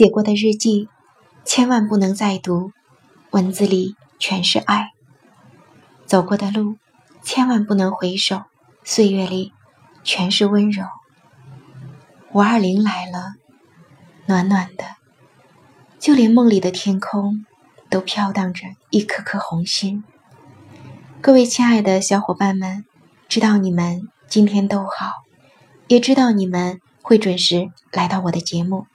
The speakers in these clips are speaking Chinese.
写过的日记，千万不能再读，文字里全是爱；走过的路，千万不能回首，岁月里全是温柔。五二零来了，暖暖的，就连梦里的天空都飘荡着一颗颗红心。各位亲爱的小伙伴们，知道你们今天都好，也知道你们会准时来到我的节目。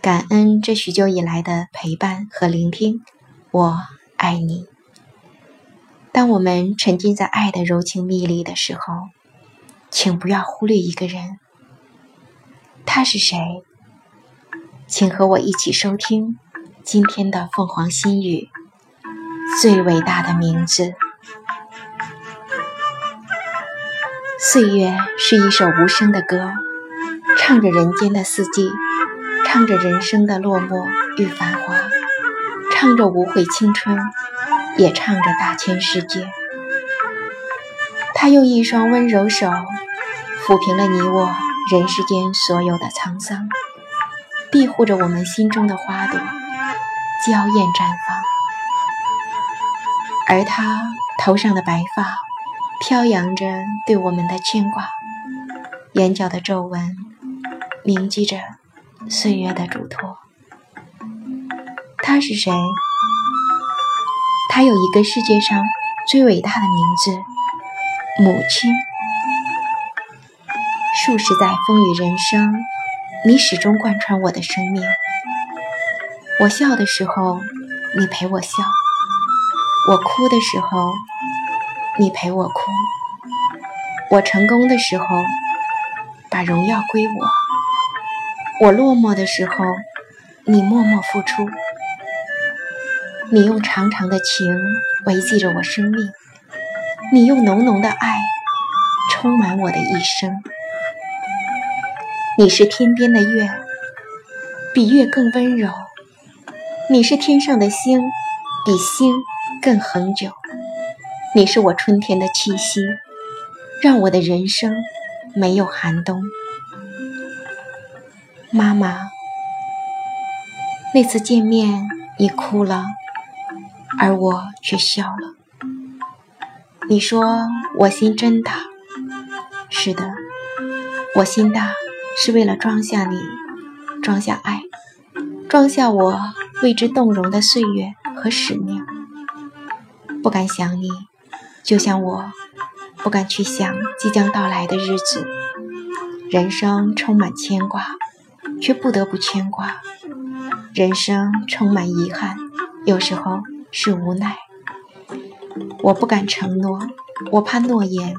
感恩这许久以来的陪伴和聆听，我爱你。当我们沉浸在爱的柔情蜜里的时候，请不要忽略一个人。他是谁？请和我一起收听今天的凤凰心语。最伟大的名字。岁月是一首无声的歌，唱着人间的四季。唱着人生的落寞与繁华，唱着无悔青春，也唱着大千世界。他用一双温柔手抚平了你我人世间所有的沧桑，庇护着我们心中的花朵娇艳绽放。而他头上的白发飘扬着对我们的牵挂，眼角的皱纹铭记着。岁月的嘱托，他是谁？他有一个世界上最伟大的名字——母亲。数十载风雨人生，你始终贯穿我的生命。我笑的时候，你陪我笑；我哭的时候，你陪我哭；我成功的时候，把荣耀归我。我落寞的时候，你默默付出；你用长长的情维系着我生命；你用浓浓的爱充满我的一生。你是天边的月，比月更温柔；你是天上的星，比星更恒久。你是我春天的气息，让我的人生没有寒冬。妈妈，那次见面你哭了，而我却笑了。你说我心真大，是的，我心大是为了装下你，装下爱，装下我为之动容的岁月和使命。不敢想你，就像我不敢去想即将到来的日子。人生充满牵挂。却不得不牵挂，人生充满遗憾，有时候是无奈。我不敢承诺，我怕诺言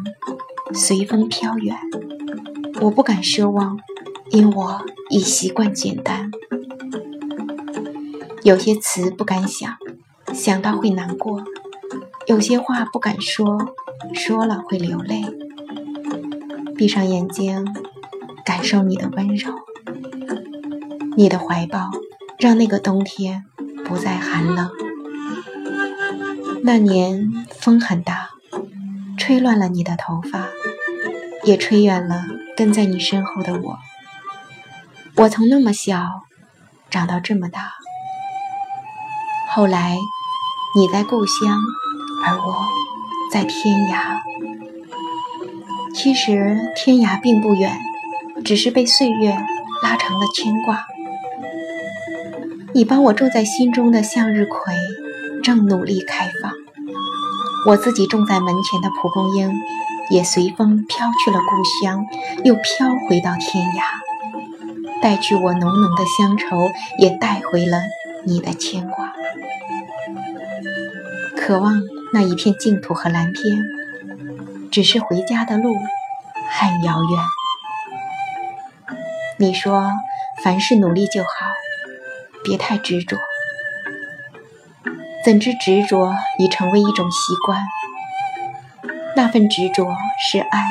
随风飘远；我不敢奢望，因我已习惯简单。有些词不敢想，想到会难过；有些话不敢说，说了会流泪。闭上眼睛，感受你的温柔。你的怀抱让那个冬天不再寒冷。那年风很大，吹乱了你的头发，也吹远了跟在你身后的我。我从那么小长到这么大，后来你在故乡，而我在天涯。其实天涯并不远，只是被岁月拉成了牵挂。你帮我种在心中的向日葵，正努力开放；我自己种在门前的蒲公英，也随风飘去了故乡，又飘回到天涯，带去我浓浓的乡愁，也带回了你的牵挂。渴望那一片净土和蓝天，只是回家的路很遥远。你说，凡事努力就好。别太执着，怎知执着已成为一种习惯？那份执着是爱。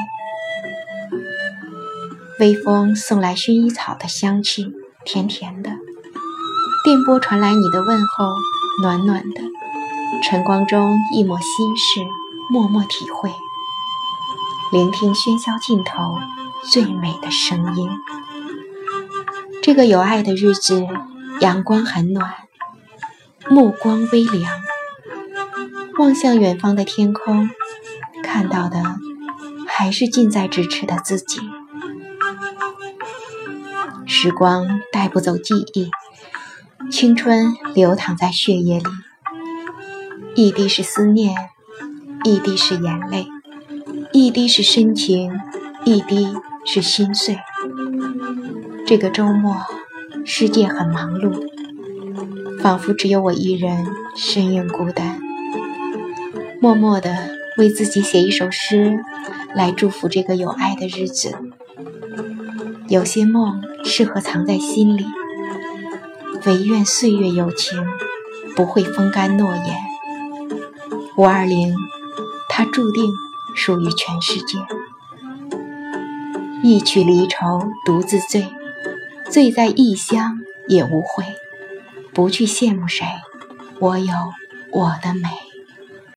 微风送来薰衣草的香气，甜甜的；电波传来你的问候，暖暖的。晨光中一抹心事，默默体会。聆听喧嚣尽头最美的声音。这个有爱的日子，阳光很暖，目光微凉。望向远方的天空，看到的还是近在咫尺的自己。时光带不走记忆，青春流淌在血液里，一滴是思念，一滴是眼泪，一滴是深情，一滴是心碎。这个周末，世界很忙碌，仿佛只有我一人身影孤单。默默地为自己写一首诗，来祝福这个有爱的日子。有些梦适合藏在心里，唯愿岁月有情，不会风干诺言。五二零，它注定属于全世界。一曲离愁，独自醉，醉在异乡也无悔。不去羡慕谁，我有我的美。